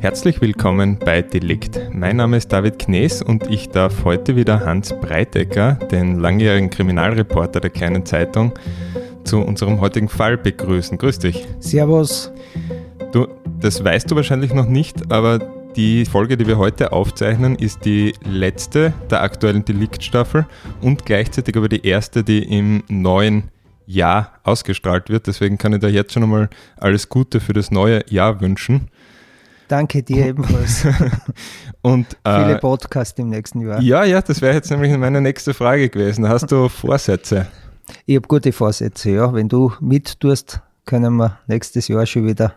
Herzlich willkommen bei Delikt. Mein Name ist David Knees und ich darf heute wieder Hans Breitecker, den langjährigen Kriminalreporter der Kleinen Zeitung, zu unserem heutigen Fall begrüßen. Grüß dich. Servus. Du, das weißt du wahrscheinlich noch nicht, aber die Folge, die wir heute aufzeichnen, ist die letzte der aktuellen Delikt-Staffel und gleichzeitig aber die erste, die im neuen Jahr ausgestrahlt wird. Deswegen kann ich da jetzt schon einmal alles Gute für das neue Jahr wünschen. Danke dir ebenfalls. Und, äh, Viele Podcasts im nächsten Jahr. Ja, ja, das wäre jetzt nämlich meine nächste Frage gewesen. Hast du Vorsätze? Ich habe gute Vorsätze, ja. Wenn du mittust, können wir nächstes Jahr schon wieder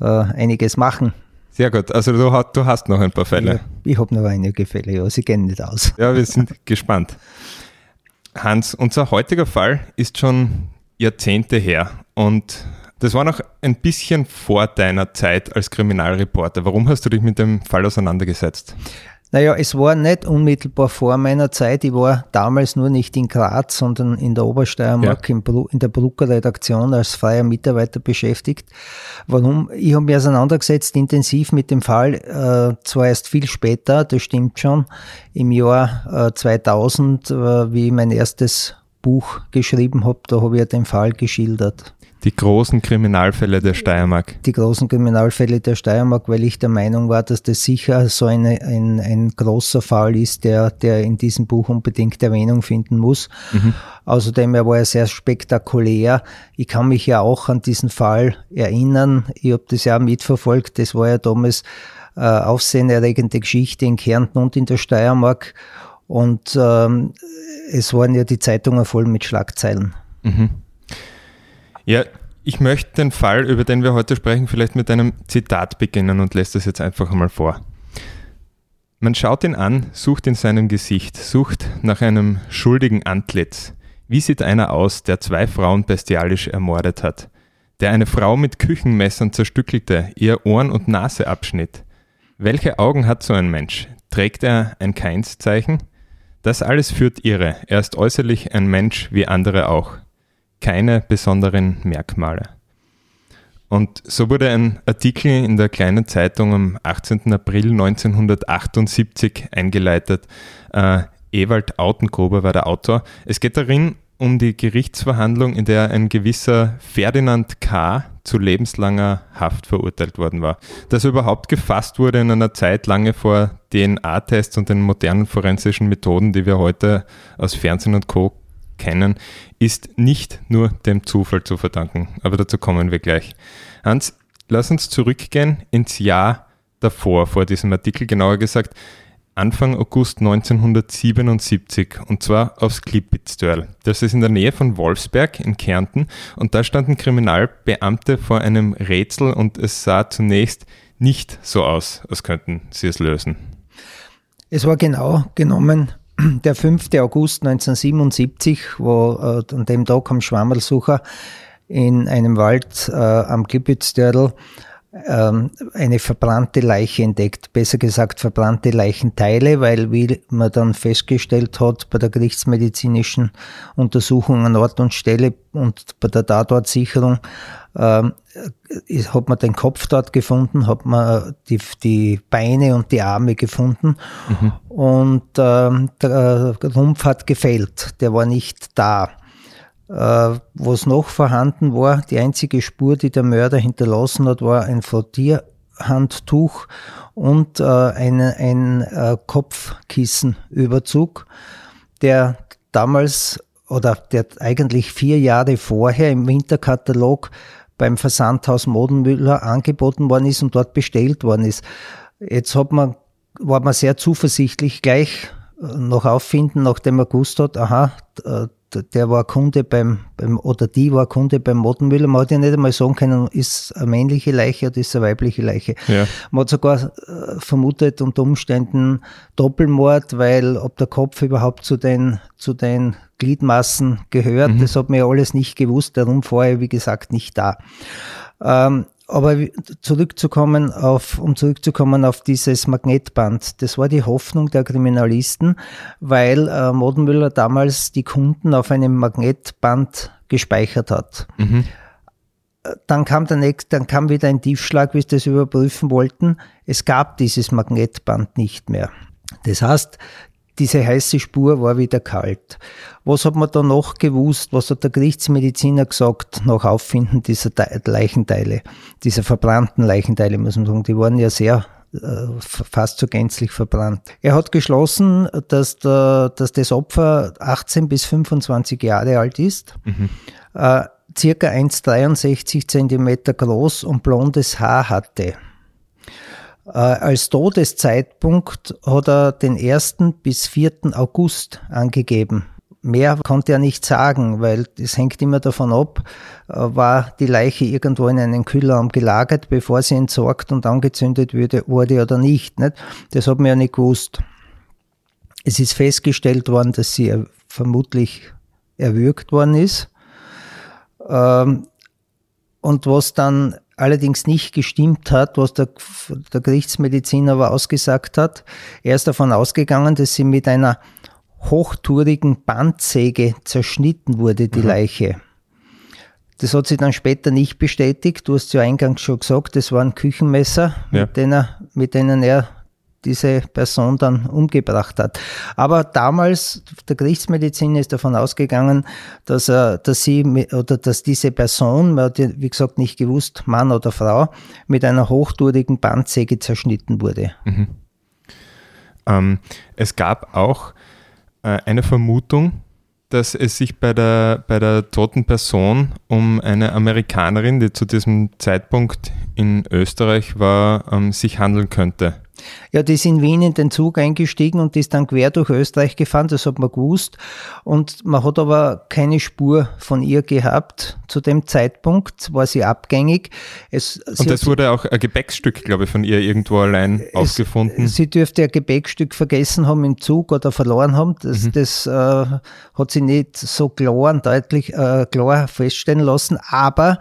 äh, einiges machen. Sehr gut. Also du, du hast noch ein paar Fälle. Ja, ich habe noch einige Fälle, ja. Sie gehen nicht aus. Ja, wir sind gespannt. Hans, unser heutiger Fall ist schon Jahrzehnte her und das war noch ein bisschen vor deiner Zeit als Kriminalreporter. Warum hast du dich mit dem Fall auseinandergesetzt? Naja, es war nicht unmittelbar vor meiner Zeit. Ich war damals nur nicht in Graz, sondern in der Obersteiermark ja. in der Brucker Redaktion als freier Mitarbeiter beschäftigt. Warum? Ich habe mich auseinandergesetzt intensiv mit dem Fall, äh, zwar erst viel später, das stimmt schon, im Jahr äh, 2000, äh, wie mein erstes Buch geschrieben habe, da habe ich ja den Fall geschildert. Die großen Kriminalfälle der Steiermark. Die großen Kriminalfälle der Steiermark, weil ich der Meinung war, dass das sicher so eine, ein, ein großer Fall ist, der, der in diesem Buch unbedingt Erwähnung finden muss. Mhm. Außerdem, er war ja sehr spektakulär. Ich kann mich ja auch an diesen Fall erinnern. Ich habe das ja mitverfolgt. Das war ja damals äh, aufsehenerregende Geschichte in Kärnten und in der Steiermark. Und ähm, es waren ja die Zeitungen voll mit Schlagzeilen. Mhm. Ja, ich möchte den Fall, über den wir heute sprechen, vielleicht mit einem Zitat beginnen und lässt das jetzt einfach einmal vor. Man schaut ihn an, sucht in seinem Gesicht, sucht nach einem schuldigen Antlitz. Wie sieht einer aus, der zwei Frauen bestialisch ermordet hat? Der eine Frau mit Küchenmessern zerstückelte, ihr Ohren und Nase abschnitt? Welche Augen hat so ein Mensch? Trägt er ein Keinszeichen? Das alles führt irre. Er ist äußerlich ein Mensch wie andere auch keine besonderen Merkmale. Und so wurde ein Artikel in der kleinen Zeitung am 18. April 1978 eingeleitet. Äh, Ewald Autengruber war der Autor. Es geht darin um die Gerichtsverhandlung, in der ein gewisser Ferdinand K. zu lebenslanger Haft verurteilt worden war. Dass er überhaupt gefasst wurde in einer Zeit lange vor DNA-Tests und den modernen forensischen Methoden, die wir heute aus Fernsehen und Co kennen, ist nicht nur dem Zufall zu verdanken. Aber dazu kommen wir gleich. Hans, lass uns zurückgehen ins Jahr davor, vor diesem Artikel, genauer gesagt Anfang August 1977 und zwar aufs Klippitztörl. Das ist in der Nähe von Wolfsberg in Kärnten und da standen Kriminalbeamte vor einem Rätsel und es sah zunächst nicht so aus, als könnten sie es lösen. Es war genau genommen der 5. August 1977, wo äh, an dem Tag am Schwammerlsucher in einem Wald äh, am Klippitzdörl ähm, eine verbrannte Leiche entdeckt, besser gesagt verbrannte Leichenteile, weil wie man dann festgestellt hat bei der gerichtsmedizinischen Untersuchung an Ort und Stelle und bei der Tatortsicherung, ähm, hat man den Kopf dort gefunden, hat man die, die Beine und die Arme gefunden mhm. und ähm, der Rumpf hat gefehlt, der war nicht da. Äh, was noch vorhanden war, die einzige Spur, die der Mörder hinterlassen hat, war ein Frottiermittel Stoffhandtuch und äh, eine, ein äh, Kopfkissenüberzug, der damals oder der eigentlich vier Jahre vorher im Winterkatalog beim Versandhaus Modenmüller angeboten worden ist und dort bestellt worden ist. Jetzt hat man, war man sehr zuversichtlich gleich noch auffinden, nachdem man gewusst hat, aha, der war Kunde beim, beim, oder die war Kunde beim Modenmüller. Man hat ja nicht einmal sagen können, ist eine männliche Leiche oder ist eine weibliche Leiche. Ja. Man hat sogar äh, vermutet unter Umständen Doppelmord, weil ob der Kopf überhaupt zu den, zu den Gliedmassen gehört, mhm. das hat man ja alles nicht gewusst, darum vorher, wie gesagt, nicht da. Ähm, aber zurückzukommen auf, um zurückzukommen auf dieses Magnetband, das war die Hoffnung der Kriminalisten, weil äh, Modenmüller damals die Kunden auf einem Magnetband gespeichert hat. Mhm. Dann kam der nächste, dann kam wieder ein Tiefschlag, wie sie das überprüfen wollten. Es gab dieses Magnetband nicht mehr. Das heißt, diese heiße Spur war wieder kalt. Was hat man da noch gewusst? Was hat der Gerichtsmediziner gesagt nach Auffinden dieser Leichenteile, dieser verbrannten Leichenteile, muss man sagen. Die waren ja sehr äh, fast so gänzlich verbrannt. Er hat geschlossen, dass, der, dass das Opfer 18 bis 25 Jahre alt ist, mhm. äh, circa 1,63 Zentimeter groß und blondes Haar hatte. Äh, als Todeszeitpunkt hat er den 1. bis 4. August angegeben. Mehr konnte er nicht sagen, weil es hängt immer davon ab, äh, war die Leiche irgendwo in einem Kühlraum gelagert, bevor sie entsorgt und angezündet wurde, oder nicht. Das hat man ja nicht gewusst. Es ist festgestellt worden, dass sie vermutlich erwürgt worden ist. Ähm, und was dann allerdings nicht gestimmt hat, was der, der Gerichtsmediziner aber ausgesagt hat. Er ist davon ausgegangen, dass sie mit einer hochtourigen Bandsäge zerschnitten wurde, die mhm. Leiche. Das hat sie dann später nicht bestätigt. Du hast ja eingangs schon gesagt, das waren Küchenmesser, ja. mit, denen, mit denen er diese Person dann umgebracht hat. Aber damals, der Gerichtsmediziner ist davon ausgegangen, dass, er, dass sie oder dass diese Person, man hat wie gesagt nicht gewusst, Mann oder Frau, mit einer hochtourigen Bandsäge zerschnitten wurde. Mhm. Ähm, es gab auch äh, eine Vermutung, dass es sich bei der, bei der toten Person um eine Amerikanerin, die zu diesem Zeitpunkt in Österreich war, ähm, sich handeln könnte. Ja, die ist in Wien in den Zug eingestiegen und ist dann quer durch Österreich gefahren, das hat man gewusst. Und man hat aber keine Spur von ihr gehabt. Zu dem Zeitpunkt war sie abgängig. Es, und das wurde auch ein Gepäckstück, glaube ich, von ihr irgendwo allein es, aufgefunden. Sie dürfte ein Gepäckstück vergessen haben im Zug oder verloren haben. Das, mhm. das äh, hat sie nicht so klar und deutlich äh, klar feststellen lassen. Aber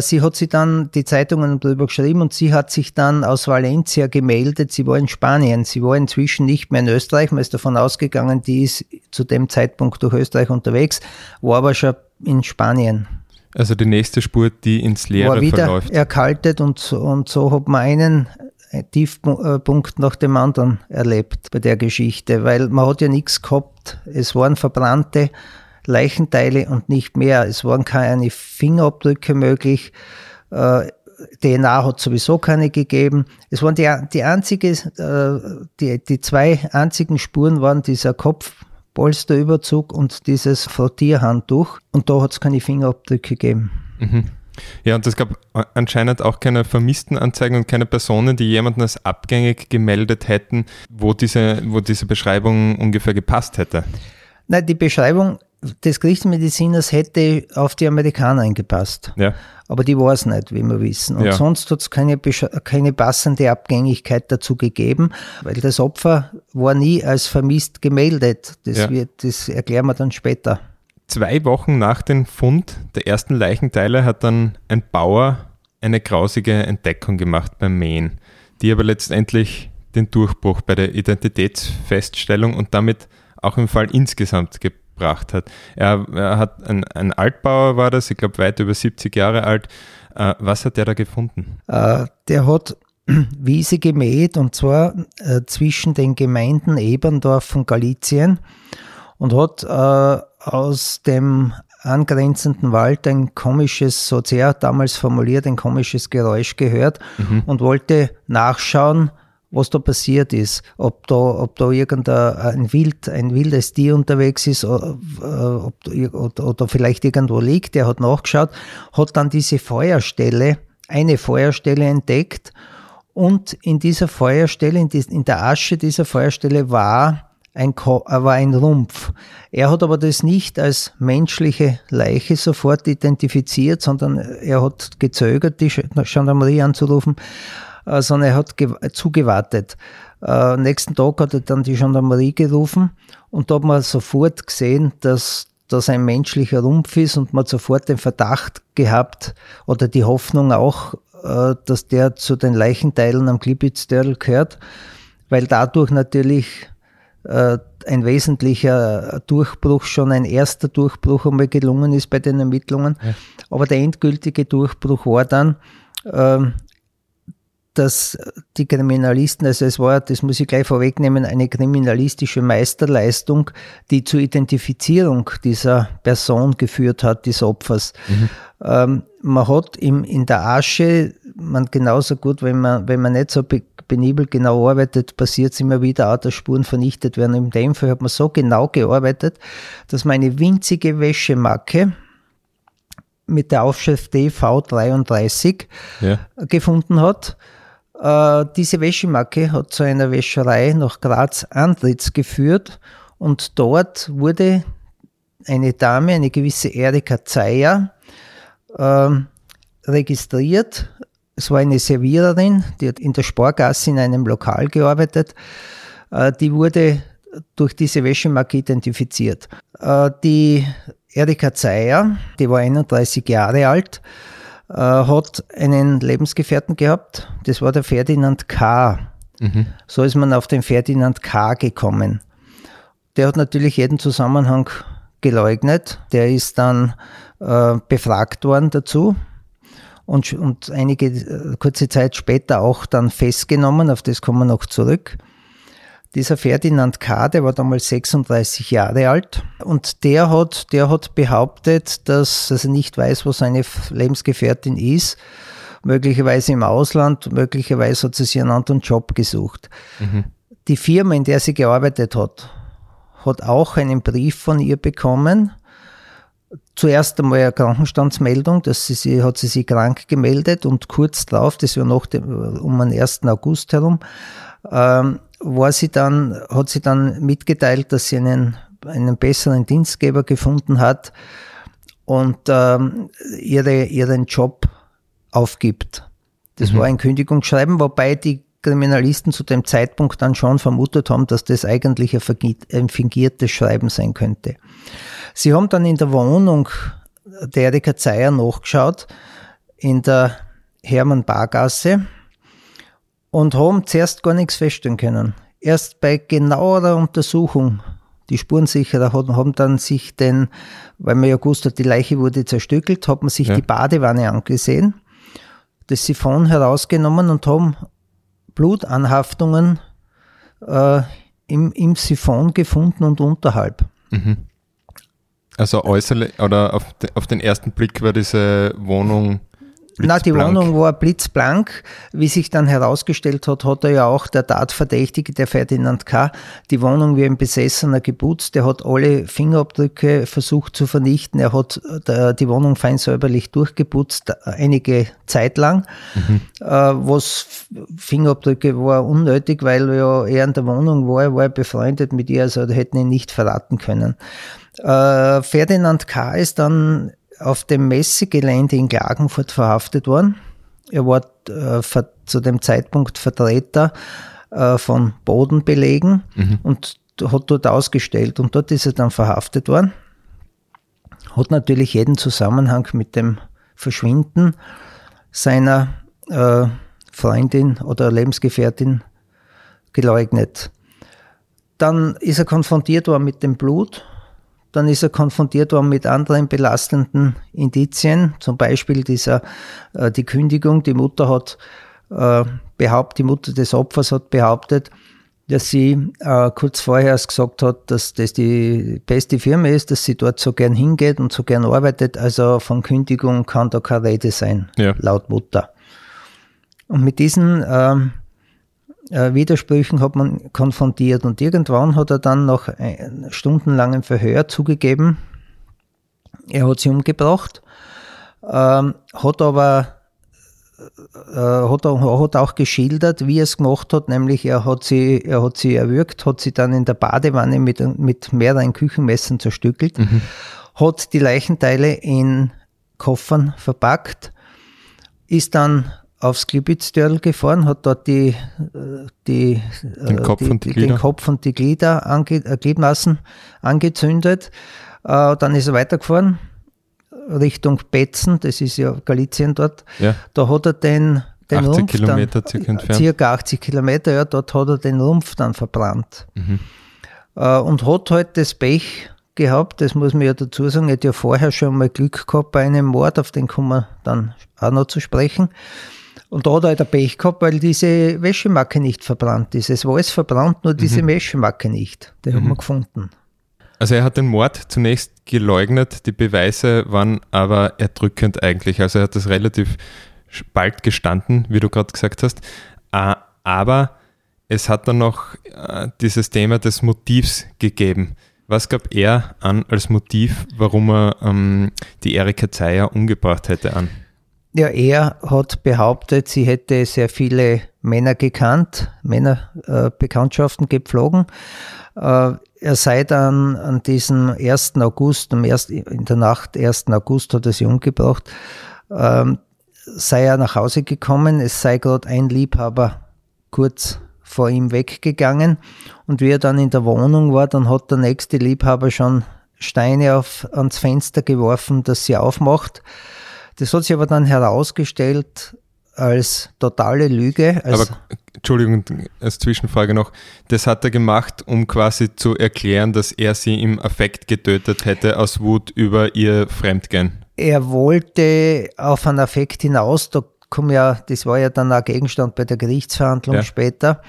sie hat sich dann die Zeitungen darüber geschrieben und sie hat sich dann aus Valencia gemeldet. Sie war in Spanien. Sie war inzwischen nicht mehr in Österreich. Man ist davon ausgegangen, die ist zu dem Zeitpunkt durch Österreich unterwegs, war aber schon in Spanien. Also die nächste Spur, die ins Leere war wieder verläuft. erkaltet und, und so hat man einen Tiefpunkt nach dem anderen erlebt bei der Geschichte, weil man hat ja nichts gehabt. Es waren verbrannte Leichenteile und nicht mehr. Es waren keine Fingerabdrücke möglich. Äh, DNA hat sowieso keine gegeben. Es waren die, die einzige, äh, die, die zwei einzigen Spuren waren dieser Kopfpolsterüberzug und dieses Frottierhandtuch. Und da hat es keine Fingerabdrücke gegeben. Mhm. Ja, und es gab anscheinend auch keine Vermisstenanzeigen und keine Personen, die jemanden als abgängig gemeldet hätten, wo diese, wo diese Beschreibung ungefähr gepasst hätte. Nein, die Beschreibung des Gerichtsmediziners hätte auf die Amerikaner eingepasst. Ja. Aber die war es nicht, wie wir wissen. Und ja. sonst hat es keine, keine passende Abgängigkeit dazu gegeben, weil das Opfer war nie als vermisst gemeldet. Das, ja. wird, das erklären wir dann später. Zwei Wochen nach dem Fund der ersten Leichenteile hat dann ein Bauer eine grausige Entdeckung gemacht beim Mähen, die aber letztendlich den Durchbruch bei der Identitätsfeststellung und damit auch im Fall insgesamt gebracht gebracht hat. Er, er hat ein, ein, Altbauer war das, ich glaube weit über 70 Jahre alt. Äh, was hat der da gefunden? Äh, der hat Wiese gemäht und zwar äh, zwischen den Gemeinden Eberndorf und Galizien und hat äh, aus dem angrenzenden Wald ein komisches, so sehr damals formuliert, ein komisches Geräusch gehört mhm. und wollte nachschauen, was da passiert ist, ob da, ob da irgendein Wild, ein wildes Tier unterwegs ist äh, oder, oder vielleicht irgendwo liegt. Der hat nachgeschaut, hat dann diese Feuerstelle, eine Feuerstelle entdeckt und in dieser Feuerstelle, in, die, in der Asche dieser Feuerstelle war ein, äh, war ein Rumpf. Er hat aber das nicht als menschliche Leiche sofort identifiziert, sondern er hat gezögert, die Gendarmerie anzurufen, äh, sondern er hat zugewartet. Äh, nächsten Tag hat er dann die Gendarmerie gerufen und da hat man sofort gesehen, dass das ein menschlicher Rumpf ist und man hat sofort den Verdacht gehabt oder die Hoffnung auch, äh, dass der zu den Leichenteilen am Klippitzdörl gehört, weil dadurch natürlich äh, ein wesentlicher Durchbruch, schon ein erster Durchbruch einmal gelungen ist bei den Ermittlungen. Ja. Aber der endgültige Durchbruch war dann, ähm, dass die Kriminalisten, also es war, das muss ich gleich vorwegnehmen, eine kriminalistische Meisterleistung, die zur Identifizierung dieser Person geführt hat, des Opfers. Mhm. Ähm, man hat im, in der Asche, man genauso gut, wenn man, wenn man nicht so penibel genau arbeitet, passiert es immer wieder auch, dass Spuren vernichtet werden. In dem Fall hat man so genau gearbeitet, dass man eine winzige Wäschemacke mit der Aufschrift DV33 ja. gefunden hat. Äh, diese Wäschemacke hat zu einer Wäscherei nach Graz Antritts geführt und dort wurde eine Dame, eine gewisse Erika Zeyer, äh, registriert es war eine Serviererin, die hat in der Sporgasse in einem Lokal gearbeitet. Äh, die wurde durch diese Wäschemarke identifiziert. Äh, die Erika Zeyer, die war 31 Jahre alt, äh, hat einen Lebensgefährten gehabt. Das war der Ferdinand K. Mhm. So ist man auf den Ferdinand K. gekommen. Der hat natürlich jeden Zusammenhang geleugnet. Der ist dann äh, befragt worden dazu und, und einige äh, kurze Zeit später auch dann festgenommen, auf das kommen wir noch zurück. Dieser Ferdinand K., der war damals 36 Jahre alt und der hat, der hat behauptet, dass er nicht weiß, wo seine Lebensgefährtin ist, möglicherweise im Ausland, möglicherweise hat sie sich einen anderen Job gesucht. Mhm. Die Firma, in der sie gearbeitet hat, hat auch einen Brief von ihr bekommen, zuerst einmal eine Krankenstandsmeldung, dass sie, sie hat sie sich krank gemeldet und kurz darauf, das war noch dem, um den 1. August herum, ähm, war sie dann, hat sie dann mitgeteilt, dass sie einen, einen besseren Dienstgeber gefunden hat und ähm, ihre, ihren Job aufgibt. Das mhm. war ein Kündigungsschreiben, wobei die Kriminalisten zu dem Zeitpunkt dann schon vermutet haben, dass das eigentlich ein fingiertes Schreiben sein könnte. Sie haben dann in der Wohnung der Erika Zeyer nachgeschaut, in der Hermann-Bargasse, und haben zuerst gar nichts feststellen können. Erst bei genauerer Untersuchung, die Spurensicherer haben dann sich den, weil man ja gewusst hat, die Leiche wurde zerstückelt, hat man sich ja. die Badewanne angesehen, das Siphon herausgenommen und haben Blutanhaftungen äh, im, im Siphon gefunden und unterhalb. Mhm. Also äußerlich oder auf, de, auf den ersten Blick war diese Wohnung na, die Wohnung war blitzblank. Wie sich dann herausgestellt hat, hat er ja auch der Tatverdächtige, der Ferdinand K., die Wohnung wie ein Besessener geputzt. Er hat alle Fingerabdrücke versucht zu vernichten. Er hat äh, die Wohnung fein säuberlich durchgeputzt, einige Zeit lang. Mhm. Äh, was Fingerabdrücke war unnötig, weil ja er in der Wohnung war, er war befreundet mit ihr, also hätten ihn nicht verraten können. Äh, Ferdinand K. ist dann auf dem Messegelände in Klagenfurt verhaftet worden. Er war äh, zu dem Zeitpunkt Vertreter äh, von Bodenbelegen mhm. und hat dort ausgestellt und dort ist er dann verhaftet worden. Hat natürlich jeden Zusammenhang mit dem Verschwinden seiner äh, Freundin oder Lebensgefährtin geleugnet. Dann ist er konfrontiert worden mit dem Blut dann ist er konfrontiert worden mit anderen belastenden Indizien, zum Beispiel dieser, äh, die Kündigung. Die Mutter hat äh, behauptet, die Mutter des Opfers hat behauptet, dass sie äh, kurz vorher gesagt hat, dass das die beste Firma ist, dass sie dort so gern hingeht und so gern arbeitet. Also von Kündigung kann da keine Rede sein, Ja. laut Mutter. Und mit diesen ähm, äh, Widersprüchen hat man konfrontiert und irgendwann hat er dann nach ein stundenlangem Verhör zugegeben, er hat sie umgebracht, ähm, hat aber äh, hat, er- hat auch geschildert, wie er es gemacht hat, nämlich er hat sie, er hat sie erwürgt, hat sie dann in der Badewanne mit, mit mehreren Küchenmessern zerstückelt, hat die Leichenteile in Koffern verpackt, ist dann aufs Klibitztörl gefahren, hat dort die, äh, die, Den äh, Kopf die, und die Glieder. den Kopf und die Glieder ange, äh, Gliedmaßen angezündet. Dann ist er weitergefahren Richtung Betzen, das ist ja Galizien dort. Ja. Da hat er den, den 80 Rumpf Kilometer dann, circa entfernt. circa 80 Kilometer, ja, dort hat er den Rumpf dann verbrannt. Mhm. Und hat halt das Pech gehabt, das muss man ja dazu sagen, er hat ja vorher schon mal Glück gehabt bei einem Mord, auf den kommen wir dann auch noch zu sprechen. Und da hat er halt Pech gehabt, weil diese Wäschemacke nicht verbrannt ist. Es war alles verbrannt, nur Mhm. diese Wäschemacke nicht. Die haben wir gefunden. Also er hat den Mord zunächst geleugnet, die Beweise waren aber erdrückend eigentlich. Also er hat das relativ bald gestanden, wie du gerade gesagt hast. Aber es hat dann noch äh, dieses Thema des Motivs gegeben. Was gab er an als Motiv, warum er ähm, die Erika Zeyer umgebracht hätte an? Ja, er hat behauptet, sie hätte sehr viele Männer gekannt, Männerbekanntschaften gepflogen. Äh, er sei dann an diesem 1. August, am 1., in der Nacht 1. August hat er sie umgebracht, ähm, sei er nach Hause gekommen, es sei gerade ein Liebhaber kurz vor ihm weggegangen und wie er dann in der Wohnung war, dann hat der nächste Liebhaber schon Steine auf, ans Fenster geworfen, dass sie aufmacht. Das hat sich aber dann herausgestellt als totale Lüge. Als, Aber Entschuldigung, als Zwischenfrage noch, das hat er gemacht, um quasi zu erklären, dass er sie im Affekt getötet hätte aus Wut über ihr Fremdgehen. er wollte auf einen Affekt hinaus, da kommen ja, das war ja dann auch Gegenstand bei der Gerichtsverhandlung Ja. später.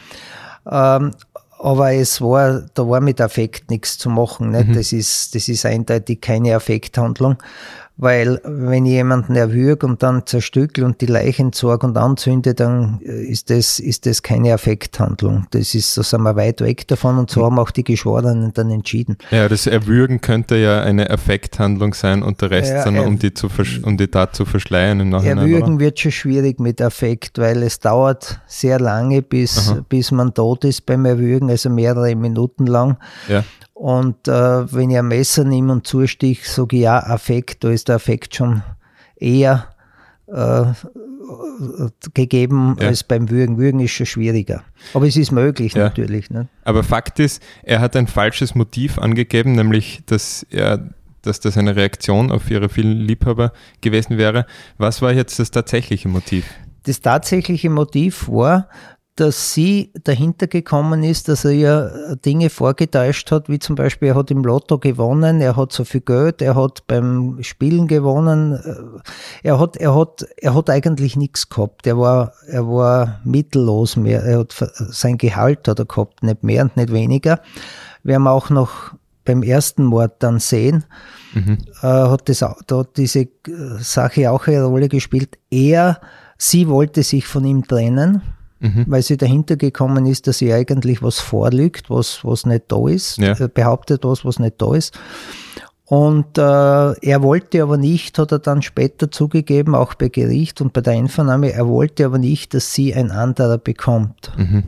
Ähm, aber es war, da war mit Affekt nichts zu machen. Nicht? Das, ist, das ist eindeutig keine Affekthandlung. Weil wenn ich jemanden erwürge und dann zerstückel und die Leiche entsorge und anzünde, dann äh, ist das, ist das keine Affekthandlung. Das ist, da sind wir weit weg davon und so haben auch die Geschworenen dann entschieden. Ja, das Erwürgen könnte ja eine Affekthandlung sein und der Rest Ja, er- um die, zu um die Tat zu verschleiern im Nachhinein. Erwürgen oder? wird schon schwierig mit Affekt, weil es dauert sehr lange, bis, Aha. bis man tot ist beim Erwürgen, also mehrere Minuten lang. Ja. Und äh, wenn ich ein Messer nehme und zustich, sage ich ja, Affekt, da ist der Affekt schon eher äh, gegeben Ja. als beim Würgen. Würgen ist schon schwieriger. Aber es ist möglich Ja. natürlich. Ne? Aber Fakt ist, er hat ein falsches Motiv angegeben, nämlich, dass er dass das eine Reaktion auf ihre vielen Liebhaber gewesen wäre. Was war jetzt das tatsächliche Motiv? Das tatsächliche Motiv war, dass sie dahinter gekommen ist, dass er ihr Dinge vorgetäuscht hat, wie zum Beispiel, er hat im Lotto gewonnen, er hat so viel Geld, er hat beim Spielen gewonnen, äh, er hat, er hat, er hat eigentlich nichts gehabt. Er war, er war mittellos mehr. Er hat sein Gehalt hat er gehabt, nicht mehr und nicht weniger. Wir haben auch noch beim ersten Mord dann sehen, Mhm. äh, hat, das, da hat diese äh, Sache auch eine Rolle gespielt. Er, sie wollte sich von ihm trennen, Mhm. weil sie dahinter gekommen ist, dass sie eigentlich was vorlügt, was, was nicht da ist, Ja. Er behauptet was, was nicht da ist. Und äh, er wollte aber nicht, hat er dann später zugegeben, auch bei Gericht und bei der Einvernahme, er wollte aber nicht, dass sie ein anderer bekommt. Mhm.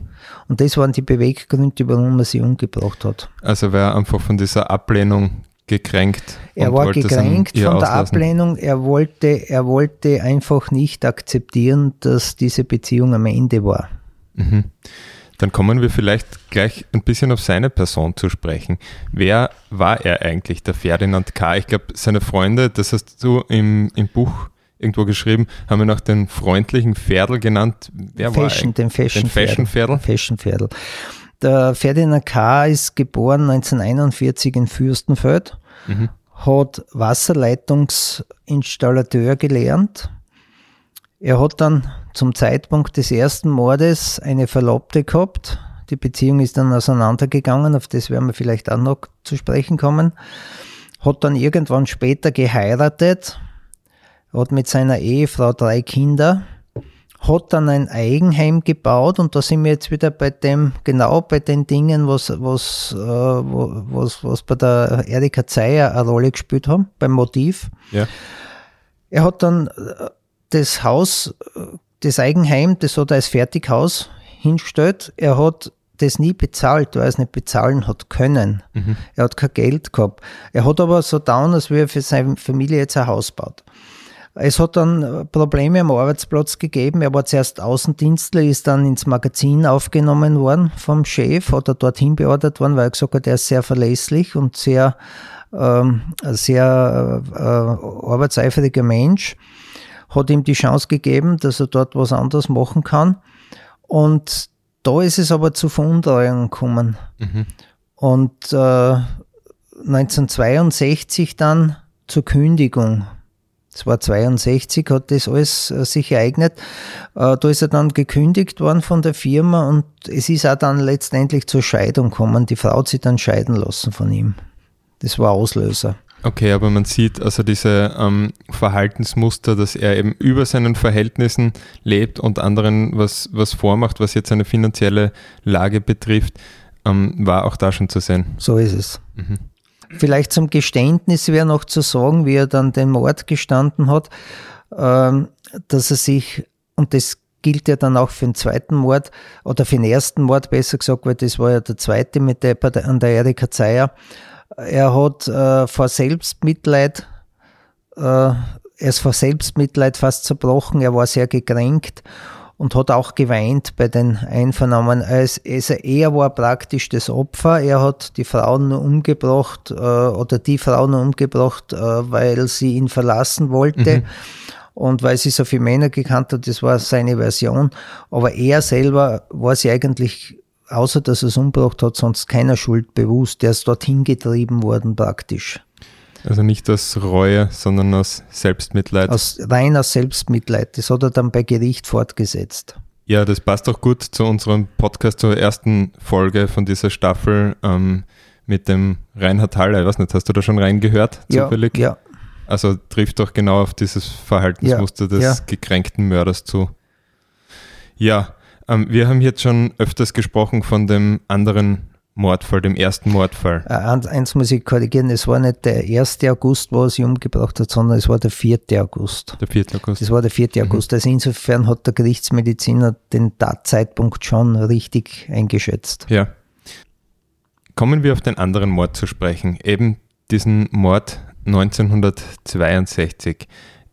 Und das waren die Beweggründe, warum er sie umgebracht hat. Also war er einfach von dieser Ablehnung gekränkt. Er war gekränkt von der auslassen. Ablehnung. Er wollte, er wollte einfach nicht akzeptieren, dass diese Beziehung am Ende war. Mhm. Dann kommen wir vielleicht gleich ein bisschen auf seine Person zu sprechen. Wer war er eigentlich, der Ferdinand K.? Ich glaube, seine Freunde, das hast du im, im Buch irgendwo geschrieben, haben ihn nach den freundlichen Pferdl genannt. Wer war Fashion, er? den Fashion, Den Fashion? Fashion Pferdl. Der Ferdinand K. ist geboren 1941 in Fürstenfeld, Mhm. hat Wasserleitungsinstallateur gelernt. Er hat dann zum Zeitpunkt des ersten Mordes eine Verlobte gehabt, Die Beziehung ist dann auseinandergegangen, auf das werden wir vielleicht auch noch zu sprechen kommen. Hat dann irgendwann später geheiratet, hat mit seiner Ehefrau drei Kinder, hat dann ein Eigenheim gebaut und da sind wir jetzt wieder bei dem, genau bei den Dingen, was, was, äh, was, was bei der Erika Zeyer eine Rolle gespielt haben, beim Motiv. Ja. Er hat dann äh, das Haus, das Eigenheim, das hat er als Fertighaus hingestellt. Er hat das nie bezahlt, weil er es nicht bezahlen hat können. Mhm. Er hat kein Geld gehabt. Er hat aber so down, als wäre er für seine Familie jetzt ein Haus baut. Es hat dann Probleme am Arbeitsplatz gegeben. Er war zuerst Außendienstler, ist dann ins Magazin aufgenommen worden vom Chef oder dorthin beordert worden, weil er gesagt hat, er ist sehr verlässlich und sehr, ähm, sehr äh, arbeitseifriger Mensch. Hat ihm die Chance gegeben, dass er dort was anderes machen kann. Und da ist es aber zu Veruntreuungen gekommen. Mhm. Und äh, 1962 dann zur Kündigung. Das war 62, hat das alles äh, sich ereignet. Äh, da ist er dann gekündigt worden von der Firma und es ist auch dann letztendlich zur Scheidung gekommen. Die Frau hat sich dann scheiden lassen von ihm. Das war Auslöser. Okay, aber man sieht also diese ähm, Verhaltensmuster, dass er eben über seinen Verhältnissen lebt und anderen was, was vormacht, was jetzt seine finanzielle Lage betrifft, ähm, war auch da schon zu sehen. So ist es. Mhm. Vielleicht zum Geständnis wäre noch zu sagen, wie er dann den Mord gestanden hat, ähm, dass er sich, und das gilt ja dann auch für den zweiten Mord oder für den ersten Mord besser gesagt, weil das war ja der zweite mit der, an der Erika Zeyer, er hat äh, vor Selbstmitleid, äh, er ist vor Selbstmitleid fast zerbrochen, er war sehr gekränkt und hat auch geweint bei den Einvernahmen. Also, er war praktisch das Opfer. Er hat die Frauen nur umgebracht äh, oder die Frau nur umgebracht, äh, weil sie ihn verlassen wollte. Mhm. Und weil sie so viele Männer gekannt hat, das war seine Version. Aber er selber war sie eigentlich außer dass er es umgebracht hat, sonst keiner Schuld bewusst. Der ist dorthin getrieben worden praktisch. Also nicht aus Reue, sondern aus Selbstmitleid. Aus reiner Selbstmitleid. Das hat er dann bei Gericht fortgesetzt. Ja, das passt auch gut zu unserem Podcast, zur ersten Folge von dieser Staffel ähm, mit dem Reinhard Haller. Ich weiß nicht, hast du da schon reingehört? Zufällig? Ja, ja. Also trifft doch genau auf dieses Verhaltensmuster ja, des ja. gekränkten Mörders zu. Ja, ähm, wir haben jetzt schon öfters gesprochen von dem anderen Mordfall, dem ersten Mordfall. Äh, eins muss ich korrigieren, es war nicht der 1. August, wo er sie umgebracht hat, sondern es war der 4. August. Der 4. August. Das war der 4. Mhm. August. Also insofern hat der Gerichtsmediziner den Tatzeitpunkt schon richtig eingeschätzt. Ja. Kommen wir auf den anderen Mord zu sprechen, eben diesen Mord 1962.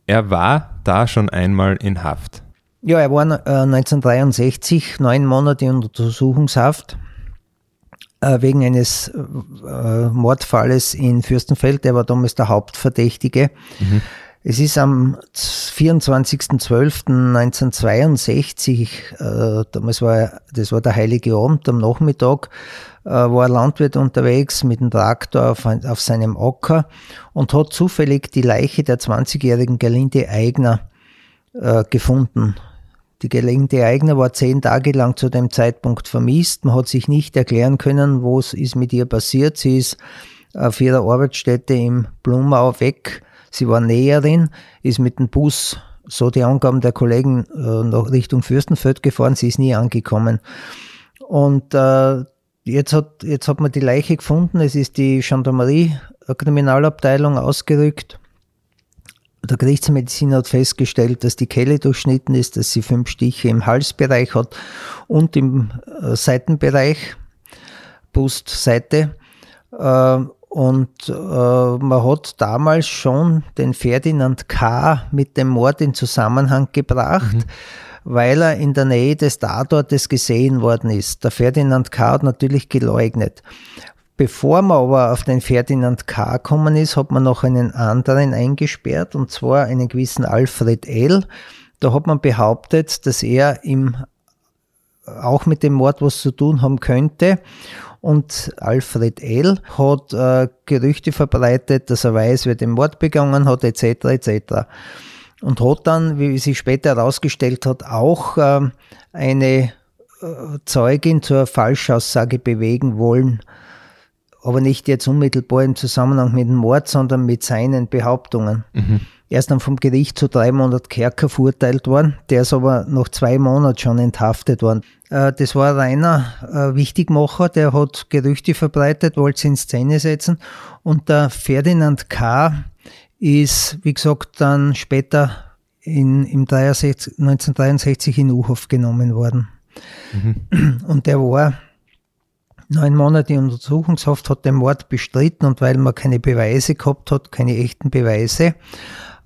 Er war da schon einmal in Haft. Ja, er war äh, 1963 neun Monate in Untersuchungshaft äh, wegen eines äh, Mordfalles in Fürstenfeld. Er war damals der Hauptverdächtige. Mhm. Es ist am 24.12.1962, äh, damals war, das war der Heilige Abend, am Nachmittag, äh, war ein Landwirt unterwegs mit dem Traktor auf, auf seinem Acker und hat zufällig die Leiche der 20-jährigen Gerlinde Eigner äh, gefunden. Die gelenkte Eigner war zehn Tage lang zu dem Zeitpunkt vermisst. Man hat sich nicht erklären können, was ist mit ihr passiert. Sie ist auf ihrer Arbeitsstätte im Blumau weg. Sie war Näherin, ist mit dem Bus, so die Angaben der Kollegen, äh, nach Richtung Fürstenfeld gefahren. Sie ist nie angekommen. Und äh, jetzt, hat, jetzt hat man die Leiche gefunden. Es ist die Gendarmerie Kriminalabteilung ausgerückt der Gerichtsmediziner hat festgestellt, dass die Kelle durchschnitten ist, dass sie fünf Stiche im Halsbereich hat und im äh, Seitenbereich, Brustseite. Äh, und äh, man hat damals schon den Ferdinand K. mit dem Mord in Zusammenhang gebracht. Mhm weil er in der Nähe des Tatortes gesehen worden ist. Der Ferdinand K. hat natürlich geleugnet. Bevor man aber auf den Ferdinand K. gekommen ist, hat man noch einen anderen eingesperrt, und zwar einen gewissen Alfred L. Da hat man behauptet, dass er ihm auch mit dem Mord was zu tun haben könnte. Und Alfred L. hat äh, Gerüchte verbreitet, dass er weiß, wer den Mord begangen hat, etc. etc. Und hat dann, wie sich später herausgestellt hat, auch äh, eine äh, Zeugin zur Falschaussage bewegen wollen, aber nicht jetzt unmittelbar im Zusammenhang mit dem Mord, sondern mit seinen Behauptungen. Mhm. Er ist dann vom Gericht zu drei Monaten Kerker verurteilt worden. Der ist aber nach zwei Monaten schon enthaftet worden. Äh, das war reiner äh, Wichtigmacher, der hat Gerüchte verbreitet, wollte sie in Szene setzen. Und der Ferdinand K. ist, wie gesagt, dann später in, im 63, 1963 in U-Hof genommen worden. Mhm. Und der war neun Monate in Untersuchungshaft, hat den Mord bestritten und weil man keine Beweise gehabt hat, keine echten Beweise,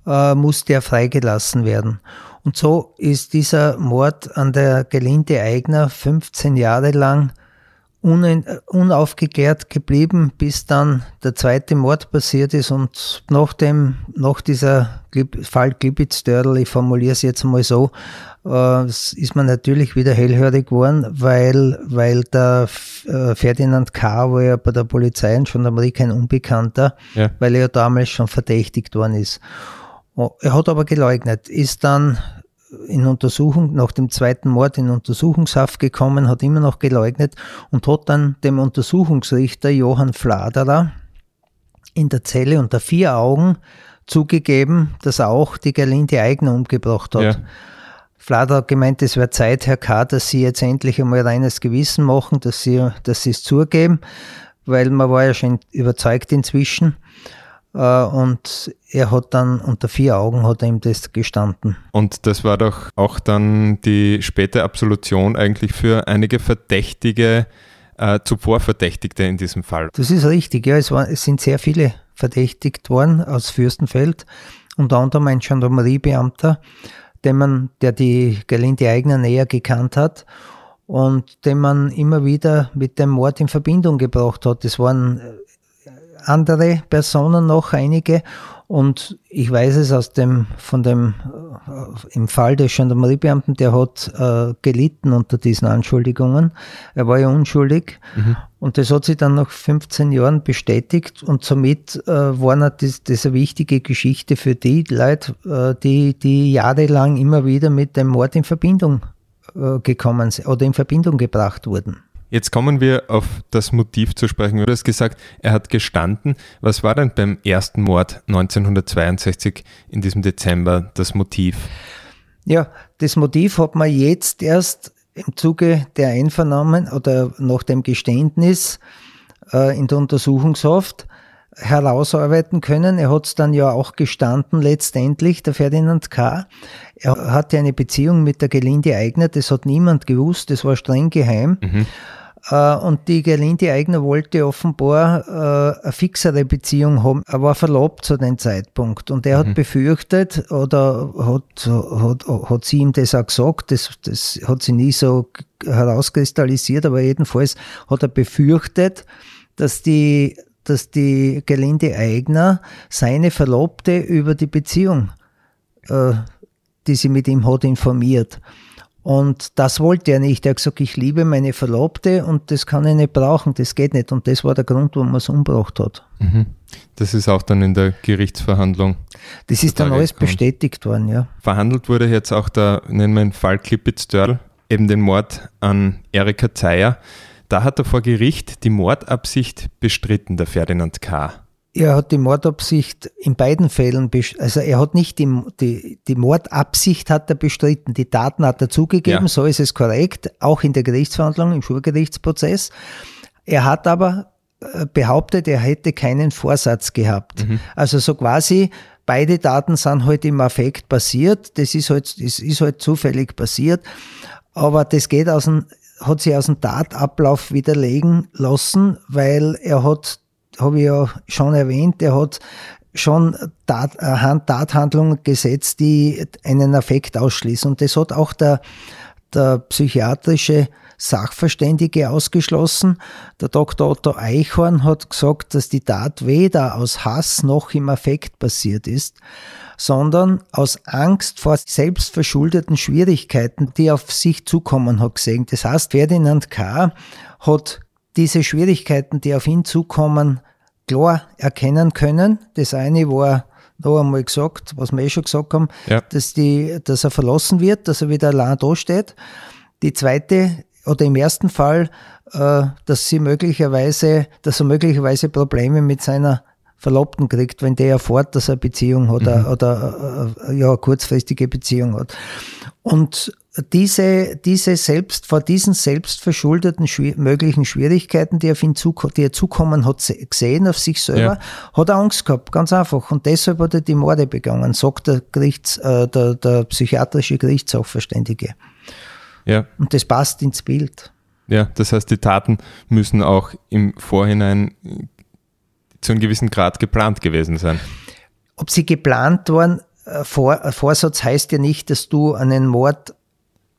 äh, musste er freigelassen werden. Und so ist dieser Mord an der Gelinde Eigner 15 Jahre lang unaufgeklärt geblieben, bis dann der zweite Mord passiert ist und nach dem, nach dieser Fall Glibitz-Dörl, ich formuliere es jetzt mal so, äh, ist man natürlich wieder hellhörig geworden, weil, weil der äh, Ferdinand K. war ja bei der Polizei und Gendarmerie kein Unbekannter, ja. weil er ja damals schon verdächtigt worden ist. Er hat aber geleugnet, ist dann in Untersuchung, nach dem zweiten Mord in Untersuchungshaft gekommen, hat immer noch geleugnet und hat dann dem Untersuchungsrichter Johann Fladerer in der Zelle unter vier Augen zugegeben, dass er auch die Gerlinde Eigner umgebracht hat. Ja. Fladerer hat gemeint, es wäre Zeit, Herr K., dass Sie jetzt endlich einmal reines Gewissen machen, dass Sie, dass Sie es zugeben, weil man war ja schon überzeugt inzwischen. Äh, und er hat dann unter vier Augen hat er ihm das gestanden. Und das war doch auch dann die späte Absolution eigentlich für einige Verdächtige, äh, zuvor Verdächtigte in diesem Fall. Das ist richtig, ja. Es, war, es sind sehr viele verdächtigt worden aus Fürstenfeld, unter anderem ein Gendarmeriebeamter, den man, der die Galinde Eigner näher gekannt hat und den man immer wieder mit dem Mord in Verbindung gebracht hat. Das waren andere Personen noch, einige. Und ich weiß es aus dem, von dem, äh, im Fall des Gendarmeriebeamten, der hat äh, gelitten unter diesen Anschuldigungen. Er war ja unschuldig. Mhm. Und das hat sich dann nach 15 Jahren bestätigt. Und somit äh, war das, das eine wichtige Geschichte für die Leute, äh, die, die jahrelang immer wieder mit dem Mord in Verbindung äh, gekommen sind oder in Verbindung gebracht wurden. Jetzt kommen wir auf das Motiv zu sprechen. Du hast gesagt, er hat gestanden. Was war denn beim ersten Mord 1962 in diesem Dezember das Motiv? Ja, das Motiv hat man jetzt erst im Zuge der Einvernahmen oder nach dem Geständnis äh, in der Untersuchungshaft herausarbeiten können. Er hat es dann ja auch gestanden letztendlich, der Ferdinand K. Er hatte eine Beziehung mit der Gelinde Eigner, das hat niemand gewusst, das war streng geheim. Mhm. Äh, und die Gerlinde Eigner wollte offenbar äh, eine fixere Beziehung haben. Er war verlobt zu dem Zeitpunkt. Und er mhm. hat befürchtet, oder hat, hat, hat sie ihm das auch gesagt, das, das hat sie nie so herauskristallisiert, aber jedenfalls hat er befürchtet, dass die, dass die Gelinde Eigner seine Verlobte über die Beziehung, äh, die sie mit ihm hat, informiert. Und das wollte er nicht. Er hat gesagt, ich liebe meine Verlobte und das kann ich nicht brauchen, das geht nicht. Und das war der Grund, warum man es umgebracht hat. Mhm. Das ist auch dann in der Gerichtsverhandlung. Das ist dann alles gekommen. bestätigt worden, ja. Verhandelt wurde jetzt auch der, nennen wir ihn Fall Klippitz-Dörl, eben den Mord an Erika Zeyer. Da hat er vor Gericht die Mordabsicht bestritten, der Ferdinand K. Er hat die Mordabsicht in beiden Fällen, also er hat nicht die, die, die Mordabsicht hat er bestritten, die Daten hat er zugegeben, ja. so ist es korrekt, auch in der Gerichtsverhandlung, im Schulgerichtsprozess. Er hat aber äh, behauptet, er hätte keinen Vorsatz gehabt. Mhm. Also so quasi, beide Daten sind halt im Affekt passiert, das ist halt, das ist halt zufällig passiert, aber das geht aus dem, hat sich aus dem Tatablauf widerlegen lassen, weil er hat habe ich ja schon erwähnt, er hat schon Tat, äh, Tathandlungen gesetzt, die einen Effekt ausschließen. Und das hat auch der, der psychiatrische Sachverständige ausgeschlossen. Der Dr. Otto Eichhorn hat gesagt, dass die Tat weder aus Hass noch im Affekt passiert ist, sondern aus Angst vor selbstverschuldeten Schwierigkeiten, die auf sich zukommen hat gesehen. Das heißt, Ferdinand K. hat diese Schwierigkeiten, die auf ihn zukommen, klar erkennen können. Das eine war noch einmal gesagt, was wir eh schon gesagt haben, ja. dass, die, dass er verlassen wird, dass er wieder allein da steht. Die zweite oder im ersten Fall, äh, dass sie möglicherweise, dass er möglicherweise Probleme mit seiner Verlobten kriegt, wenn der erfährt, dass er eine Beziehung hat mhm. oder äh, ja, eine kurzfristige Beziehung hat. Und diese, diese selbst, vor diesen selbstverschuldeten möglichen Schwierigkeiten, die, auf ihn zu, die er zukommen hat, gesehen auf sich selber, ja. hat er Angst gehabt, ganz einfach. Und deshalb hat er die Morde begangen, sagt der, Gerichts, äh, der, der psychiatrische Gerichtssachverständige. Ja. Und das passt ins Bild. Ja, das heißt, die Taten müssen auch im Vorhinein zu einem gewissen Grad geplant gewesen sein. Ob sie geplant waren, äh, Vor, Vorsatz heißt ja nicht, dass du einen Mord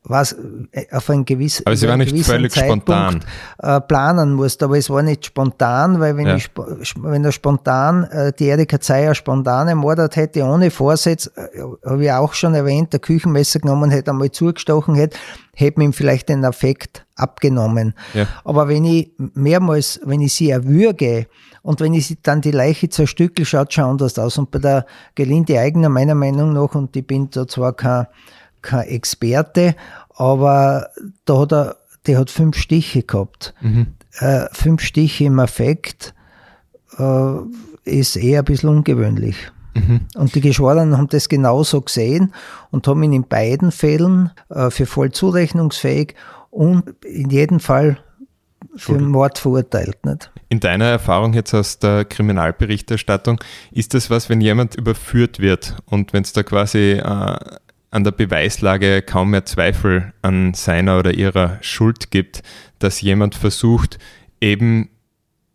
was äh, auf ein gewissen Aber sie war nicht völlig spontan. Äh, planen musst, aber es war nicht spontan, weil wenn, ja. ich, wenn er spontan, äh, die Erika Zeyer spontan ermordet hätte, ohne Vorsatz, habe ich auch schon erwähnt, der Küchenmesser genommen hätte, einmal zugestochen hätte, hätte ihm vielleicht den Affekt abgenommen. Ja. Aber wenn ich mehrmals, wenn ich sie erwürge, und wenn ich dann die Leiche zerstückel, schaut schon anders aus. Und bei der Gelinde Eigner, meiner Meinung nach, und ich bin da zwar kein kein Experte, aber da hat er, der hat fünf Stiche gehabt. Mhm. Äh, fünf Stiche im Affekt äh, ist eher ein bisschen ungewöhnlich. Mhm. Und die Geschworenen haben das genauso gesehen und haben ihn in beiden Fällen äh, für voll zurechnungsfähig und in jedem Fall für Mord verurteilt. Nicht? In deiner Erfahrung jetzt aus der Kriminalberichterstattung, ist das was, wenn jemand überführt wird und wenn es da quasi äh, an der Beweislage kaum mehr Zweifel an seiner oder ihrer Schuld gibt, dass jemand versucht, eben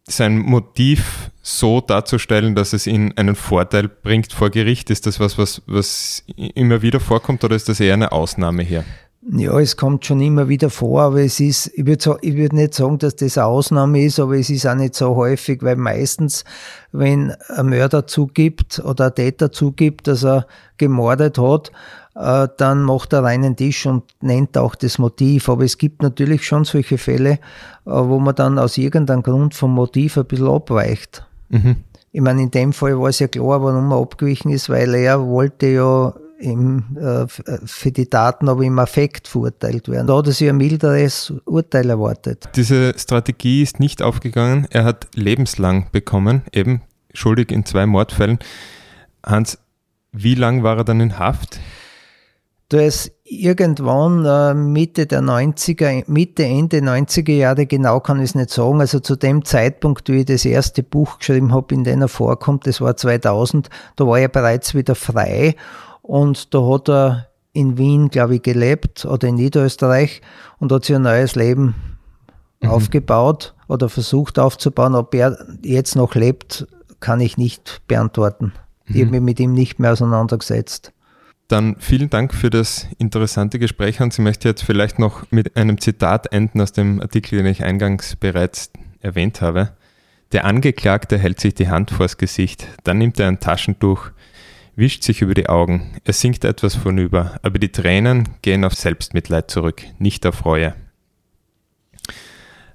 sein Motiv so darzustellen, dass es ihn einen Vorteil bringt vor Gericht. Ist das was, was, was immer wieder vorkommt oder ist das eher eine Ausnahme hier? Ja, es kommt schon immer wieder vor, aber es ist, ich würde ich würd nicht sagen, dass das eine Ausnahme ist, aber es ist auch nicht so häufig, weil meistens, wenn ein Mörder zugibt oder ein Täter zugibt, dass er gemordet hat, äh, dann macht er reinen Tisch und nennt auch das Motiv. Aber es gibt natürlich schon solche Fälle, äh, wo man dann aus irgendeinem Grund vom Motiv ein bisschen abweicht. Mhm. Ich meine, in dem Fall war es ja klar, warum er abgewichen ist, weil er wollte ja im, äh, für die Daten aber im Affekt verurteilt werden. Da hat er sich ein milderes Urteil erwartet. Diese Strategie ist nicht aufgegangen. Er hat lebenslang bekommen, eben schuldig in zwei Mordfällen. Hans, wie lang war er dann in Haft? Da ist irgendwann äh, Mitte der 90er, Mitte, Ende 90er Jahre, genau kann ich es nicht sagen, also zu dem Zeitpunkt, wie ich das erste Buch geschrieben habe, in dem er vorkommt, das war 2000, da war er bereits wieder frei und da hat er in Wien, glaube ich, gelebt oder in Niederösterreich und hat sich ein neues Leben mhm. aufgebaut oder versucht aufzubauen. Ob er jetzt noch lebt, kann ich nicht beantworten. Mhm. Ich habe mich mit ihm nicht mehr auseinandergesetzt. Dann vielen Dank für das interessante Gespräch und Sie möchte jetzt vielleicht noch mit einem Zitat enden aus dem Artikel, den ich eingangs bereits erwähnt habe. Der Angeklagte hält sich die Hand vors Gesicht, dann nimmt er ein Taschentuch, wischt sich über die Augen, er singt etwas vornüber, aber die Tränen gehen auf Selbstmitleid zurück, nicht auf Reue.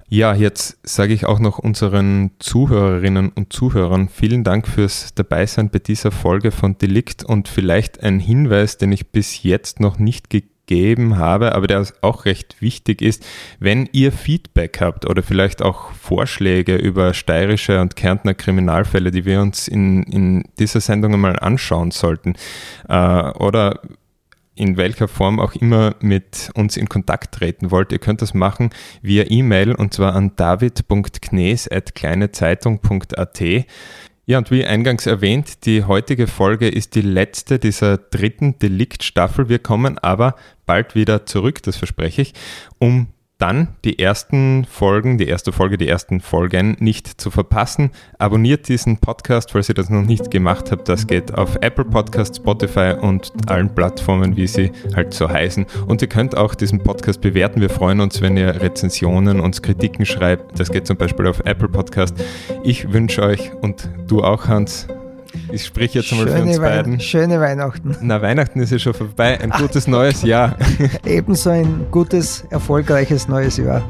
Ja, jetzt sage ich auch noch unseren Zuhörerinnen und Zuhörern vielen Dank fürs Dabeisein bei dieser Folge von Delikt und vielleicht ein Hinweis, den ich bis jetzt noch nicht gegeben habe, aber der auch recht wichtig ist. Wenn ihr Feedback habt oder vielleicht auch Vorschläge über steirische und Kärntner Kriminalfälle, die wir uns in, in dieser Sendung einmal anschauen sollten, äh, oder in welcher Form auch immer mit uns in Kontakt treten wollt, ihr könnt das machen via E-Mail und zwar an david.knes.kleinezeitung.at. Ja, und wie eingangs erwähnt, die heutige Folge ist die letzte dieser dritten Delikt-Staffel. Wir kommen aber bald wieder zurück, das verspreche ich, um dann die ersten Folgen, die erste Folge, die ersten Folgen nicht zu verpassen. Abonniert diesen Podcast, falls ihr das noch nicht gemacht habt. Das geht auf Apple Podcast, Spotify und allen Plattformen, wie sie halt so heißen. Und ihr könnt auch diesen Podcast bewerten. Wir freuen uns, wenn ihr Rezensionen und Kritiken schreibt. Das geht zum Beispiel auf Apple Podcast. Ich wünsche euch und du auch, Hans, ich spreche jetzt einmal für uns beiden. schöne Weihnachten. Na, Weihnachten ist ja schon vorbei. Ein gutes neues Jahr. Ebenso ein gutes, erfolgreiches neues Jahr.